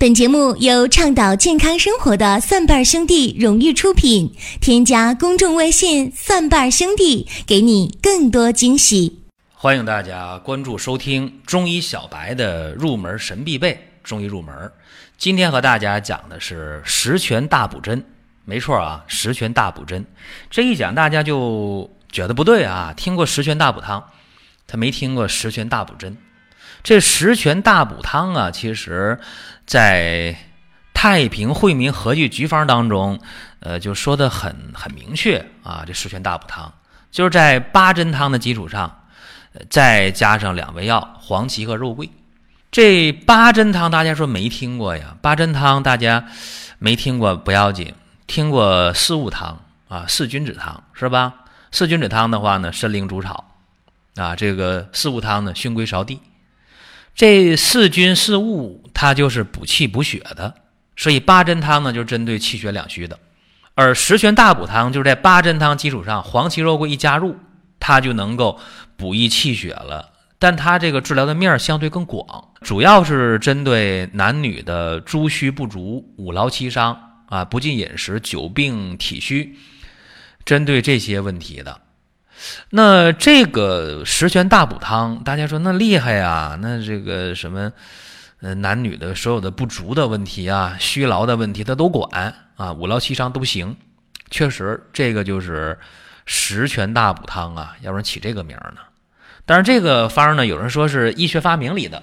本节目由倡导健康生活的蒜瓣兄弟荣誉出品。添加公众微信“蒜瓣兄弟”，给你更多惊喜。欢迎大家关注收听中医小白的入门神必备中医入门。今天和大家讲的是十全大补针，没错啊，十全大补针。这一讲大家就觉得不对啊，听过十全大补汤，他没听过十全大补针。这十全大补汤啊，其实，在《太平惠民和剂局方》当中，呃，就说的很很明确啊。这十全大补汤就是在八珍汤的基础上，再加上两味药黄芪和肉桂。这八珍汤大家说没听过呀？八珍汤大家没听过不要紧，听过四物汤啊，四君子汤是吧？四君子汤的话呢，参苓煮草啊，这个四物汤呢，熏归芍地。这四君四物，它就是补气补血的，所以八珍汤呢就是针对气血两虚的，而十全大补汤就是在八珍汤基础上，黄芪肉桂一加入，它就能够补益气血了。但它这个治疗的面相对更广，主要是针对男女的诸虚不足、五劳七伤啊、不进饮食、久病体虚，针对这些问题的。那这个十全大补汤，大家说那厉害呀？那这个什么，呃，男女的所有的不足的问题啊，虚劳的问题，他都管啊，五劳七伤都行。确实，这个就是十全大补汤啊，要不然起这个名呢？但是这个方呢，有人说是医学发明里的，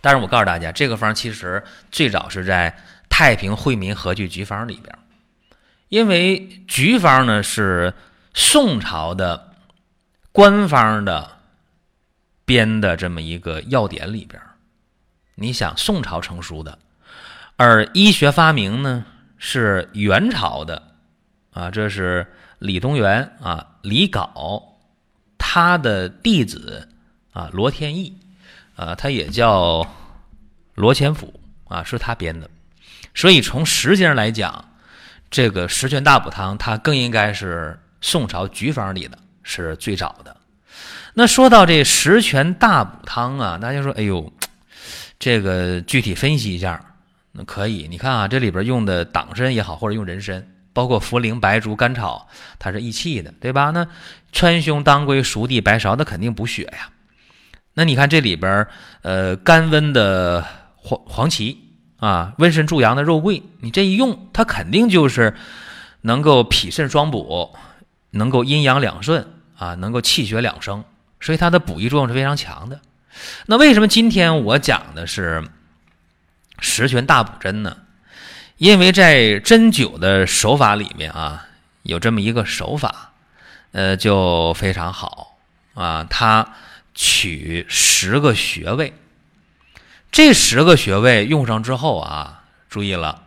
但是我告诉大家，这个方其实最早是在《太平惠民和剂局方》里边，因为局方呢是。宋朝的官方的编的这么一个要点里边，你想宋朝成书的，而医学发明呢是元朝的啊，这是李东垣啊，李杲他的弟子啊，罗天益啊，他也叫罗前甫啊，是他编的，所以从时间上来讲，这个十全大补汤，它更应该是。宋朝局方里的是最早的。那说到这十全大补汤啊，大家说，哎呦，这个具体分析一下，那可以。你看啊，这里边用的党参也好，或者用人参，包括茯苓、白术、甘草，它是益气的，对吧？那川芎、当归、熟地、白芍，那肯定补血呀。那你看这里边，呃，甘温的黄黄芪啊，温肾助阳的肉桂，你这一用，它肯定就是能够脾肾双补。能够阴阳两顺啊，能够气血两生，所以它的补益作用是非常强的。那为什么今天我讲的是十全大补针呢？因为在针灸的手法里面啊，有这么一个手法，呃，就非常好啊。它取十个穴位，这十个穴位用上之后啊，注意了，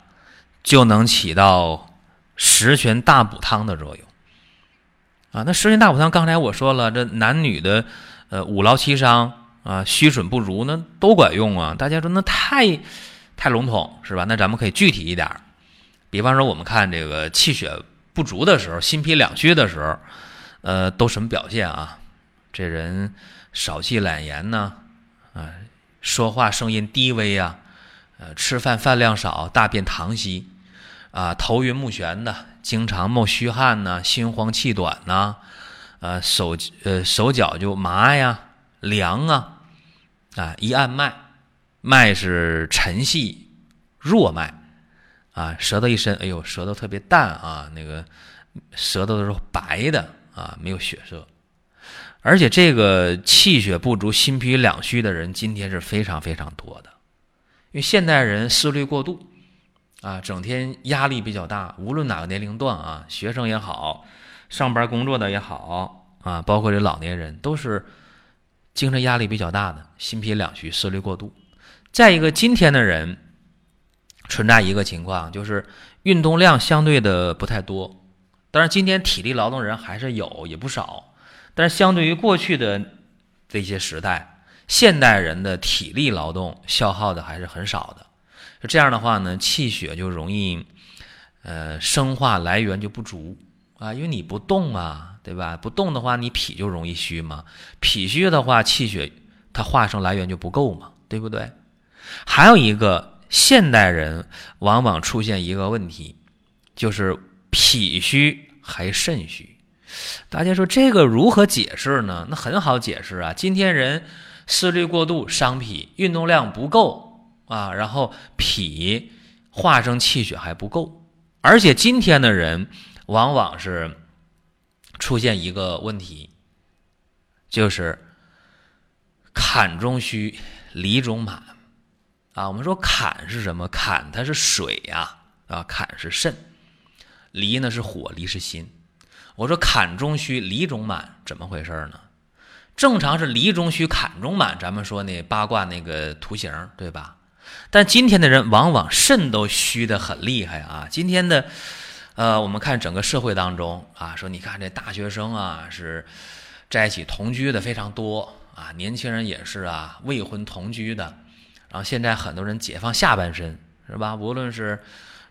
就能起到十全大补汤的作用。啊，那十全大补汤，刚才我说了，这男女的，呃，五劳七伤啊，虚损不足，那都管用啊。大家说那太，太笼统是吧？那咱们可以具体一点，比方说我们看这个气血不足的时候，心脾两虚的时候，呃，都什么表现啊？这人少气懒言呢，啊，说话声音低微啊，呃，吃饭饭量少，大便溏稀，啊，头晕目眩的。经常冒虚汗呐，心慌气短呐，呃手呃手脚就麻呀、凉啊，啊一按脉，脉是沉细弱脉，啊舌头一伸，哎呦舌头特别淡啊，那个舌头都是白的啊，没有血色，而且这个气血不足、心脾两虚的人，今天是非常非常多的，因为现代人思虑过度。啊，整天压力比较大，无论哪个年龄段啊，学生也好，上班工作的也好啊，包括这老年人，都是精神压力比较大的，心脾两虚，思虑过度。再一个，今天的人存在一个情况，就是运动量相对的不太多。当然，今天体力劳动人还是有，也不少。但是，相对于过去的这些时代，现代人的体力劳动消耗的还是很少的。这样的话呢，气血就容易，呃，生化来源就不足啊，因为你不动啊，对吧？不动的话，你脾就容易虚嘛。脾虚的话，气血它化生来源就不够嘛，对不对？还有一个，现代人往往出现一个问题，就是脾虚还肾虚。大家说这个如何解释呢？那很好解释啊，今天人思虑过度伤脾，运动量不够啊，然后脾化生气血还不够，而且今天的人往往是出现一个问题，就是坎中虚，离中满啊。我们说坎是什么？坎它是水呀啊，坎是肾，离呢是火，离是心。我说坎中虚，离中满，怎么回事呢？正常是离中虚，坎中满。咱们说那八卦那个图形，对吧？但今天的人往往肾都虚的很厉害啊。今天的，呃，我们看整个社会当中啊，说你看这大学生啊是在一起同居的非常多啊，年轻人也是啊，未婚同居的。然后现在很多人解放下半身，是吧？无论是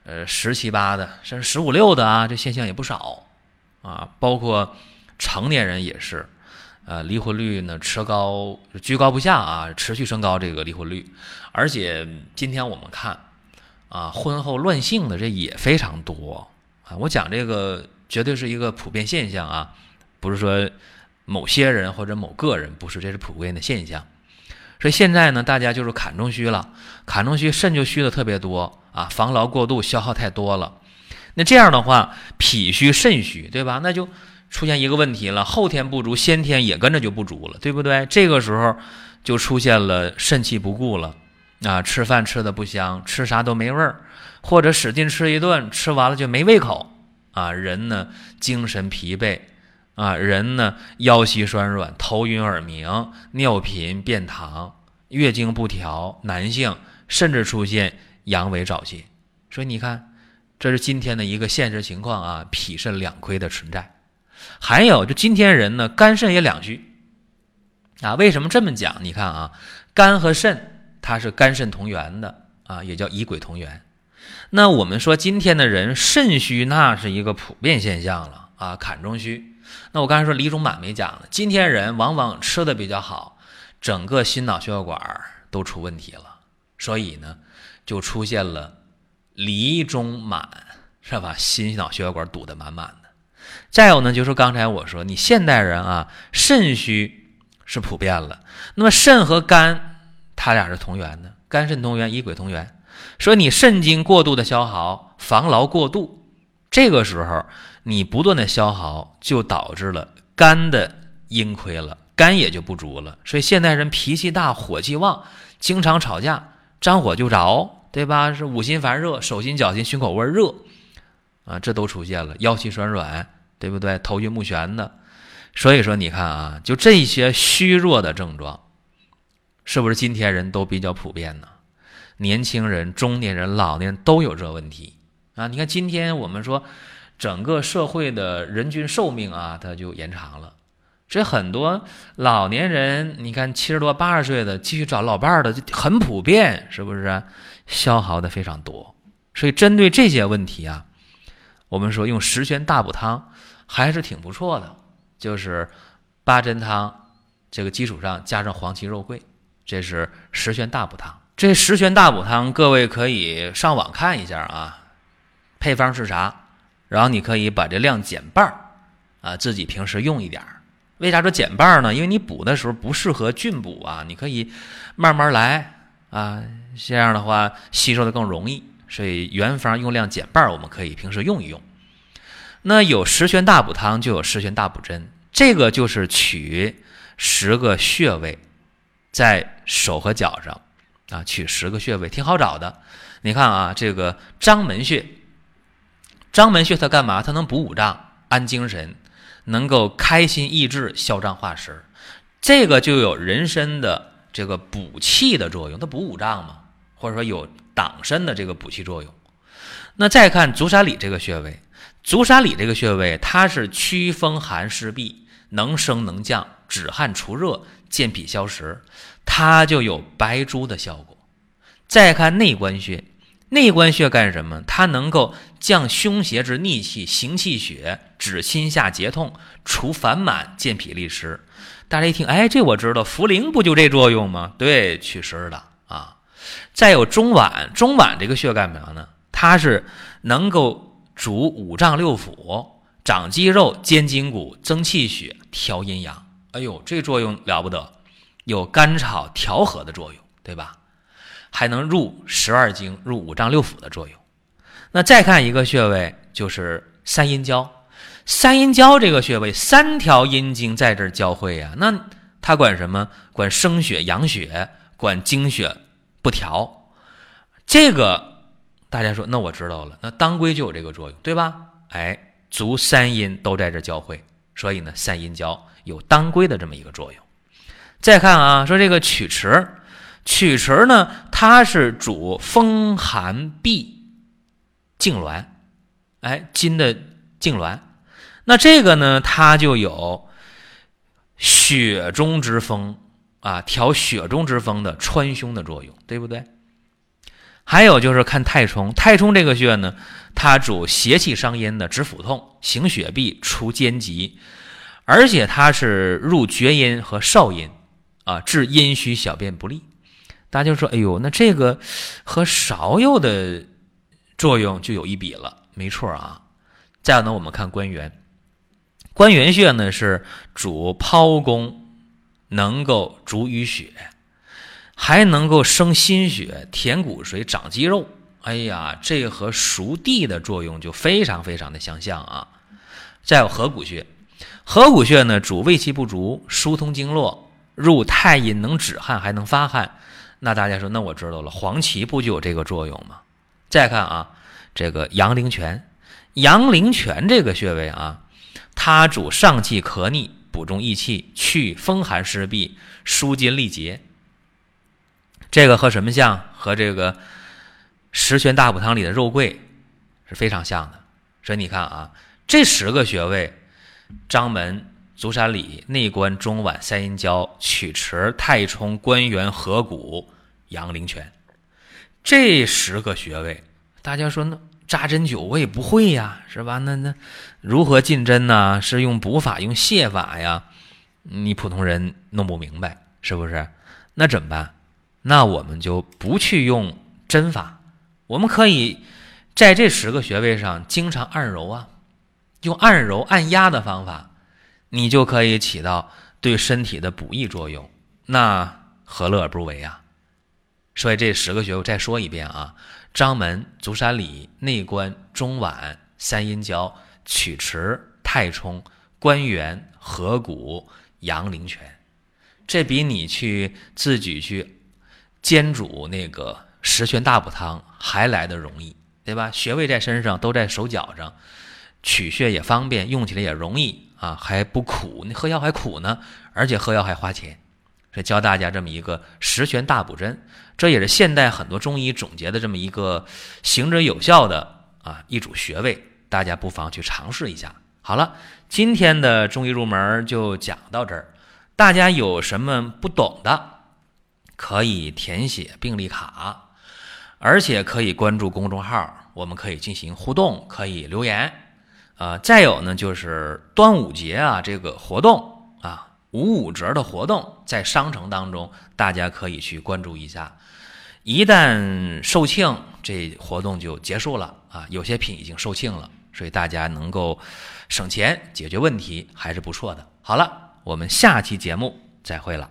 呃十七八的，甚至十五六的啊，这现象也不少。啊，包括成年人也是，呃，离婚率呢，持高居高不下啊，持续升高这个离婚率，而且今天我们看，啊，婚后乱性的这也非常多啊。我讲这个绝对是一个普遍现象啊，不是说某些人或者某个人，不是，这是普遍的现象。所以现在呢，大家就是坎中虚了，坎中虚，肾就虚的特别多啊，防劳过度，消耗太多了。那这样的话，脾虚肾虚，对吧？那就出现一个问题了，后天不足，先天也跟着就不足了，对不对？这个时候就出现了肾气不固了，啊，吃饭吃的不香，吃啥都没味儿，或者使劲吃一顿，吃完了就没胃口，啊，人呢精神疲惫，啊，人呢腰膝酸软，头晕耳鸣，尿频便溏，月经不调，男性甚至出现阳痿早泄，所以你看。这是今天的一个现实情况啊，脾肾两亏的存在。还有，就今天人呢，肝肾也两虚啊。为什么这么讲？你看啊，肝和肾它是肝肾同源的啊，也叫以鬼同源。那我们说今天的人肾虚，那是一个普遍现象了啊，坎中虚。那我刚才说离中满没讲了，今天人往往吃的比较好，整个心脑血管都出问题了，所以呢，就出现了。离中满是吧？心脑血管堵得满满的。再有呢，就是刚才我说，你现代人啊，肾虚是普遍了。那么肾和肝，它俩是同源的，肝肾同源，以鬼同源。说你肾精过度的消耗，防劳过度，这个时候你不断的消耗，就导致了肝的阴亏了，肝也就不足了。所以现代人脾气大，火气旺，经常吵架，沾火就着。对吧？是五心烦热，手心脚心，胸口味热，啊，这都出现了，腰膝酸软，对不对？头晕目眩的，所以说你看啊，就这些虚弱的症状，是不是今天人都比较普遍呢？年轻人、中年人、老年人都有这问题啊。你看今天我们说，整个社会的人均寿命啊，它就延长了。所以很多老年人，你看七十多、八十岁的继续找老伴儿的就很普遍，是不是？消耗的非常多。所以针对这些问题啊，我们说用十全大补汤还是挺不错的。就是八珍汤这个基础上加上黄芪肉桂，这是十全大补汤。这十全大补汤各位可以上网看一下啊，配方是啥，然后你可以把这量减半儿啊，自己平时用一点儿。为啥说减半呢？因为你补的时候不适合菌补啊，你可以慢慢来啊，这样的话吸收的更容易。所以原方用量减半，我们可以平时用一用。那有十全大补汤，就有十全大补针。这个就是取十个穴位，在手和脚上啊，取十个穴位，挺好找的。你看啊，这个章门穴，章门穴它干嘛？它能补五脏、安精神。能够开心益智、消胀化食，这个就有人参的这个补气的作用，它补五脏嘛，或者说有党参的这个补气作用。那再看足三里这个穴位，足三里这个穴位它是祛风寒湿痹，能升能降，止汗除热，健脾消食，它就有白术的效果。再看内关穴。内关穴干什么？它能够降胸胁之逆气，行气血，止心下结痛，除烦满，健脾利湿。大家一听，哎，这我知道，茯苓不就这作用吗？对，祛湿的啊。再有中脘，中脘这个穴干嘛呢？它是能够主五脏六腑、长肌肉、坚筋骨、增气血、调阴阳。哎呦，这作用了不得，有甘草调和的作用，对吧？还能入十二经、入五脏六腑的作用。那再看一个穴位，就是三阴交。三阴交这个穴位，三条阴经在这儿交汇呀。那它管什么？管生血养血，管精血不调。这个大家说，那我知道了。那当归就有这个作用，对吧？哎，足三阴都在这交汇，所以呢，三阴交有当归的这么一个作用。再看啊，说这个曲池，曲池呢，它是主风寒痹痉挛，哎，筋的痉挛。那这个呢，它就有血中之风啊，调血中之风的穿胸的作用，对不对？还有就是看太冲，太冲这个穴呢，它主邪气伤阴的，止腹痛、行血闭、除肩疾，而且它是入厥阴和少阴啊，治阴虚小便不利。大家就说：“哎呦，那这个和芍药的作用就有一比了。”没错啊。再有呢，我们看关元。关元穴呢是主剖宫，能够主淤血，还能够生心血、填骨髓、长肌肉。哎呀，这和熟地的作用就非常非常的相像啊！再有合谷穴，合谷穴呢主胃气不足，疏通经络，入太阴，能止汗，还能发汗。那大家说，那我知道了，黄芪不就有这个作用吗？再看啊，这个阳陵泉，阳陵泉这个穴位啊。它主上气咳逆，补中益气，去风寒湿痹，舒筋利结。这个和什么像？和这个十全大补汤里的肉桂是非常像的。所以你看啊，这十个穴位：章门、足三里、内关、中脘、三阴交、曲池、太冲、关元、合谷、阳陵泉。这十个穴位，大家说那？扎针灸我也不会呀，是吧？那那如何进针呢？是用补法、用泻法呀？你普通人弄不明白，是不是？那怎么办？那我们就不去用针法，我们可以在这十个穴位上经常按揉啊，用按揉、按压的方法，你就可以起到对身体的补益作用。那何乐而不为啊？所以这十个穴位再说一遍啊。章门、足三里、内关、中脘、三阴交、曲池、太冲、关元、合谷、阳陵泉，这比你去自己去煎煮那个十全大补汤还来的容易，对吧？穴位在身上，都在手脚上，取穴也方便，用起来也容易啊，还不苦。你喝药还苦呢，而且喝药还花钱。这教大家这么一个十全大补针，这也是现代很多中医总结的这么一个行之有效的啊一组穴位，大家不妨去尝试一下。好了，今天的中医入门就讲到这儿，大家有什么不懂的，可以填写病历卡，而且可以关注公众号，我们可以进行互动，可以留言。啊，再有呢就是端午节啊这个活动啊。五五折的活动在商城当中，大家可以去关注一下。一旦售罄，这活动就结束了啊！有些品已经售罄了，所以大家能够省钱解决问题还是不错的。好了，我们下期节目再会了。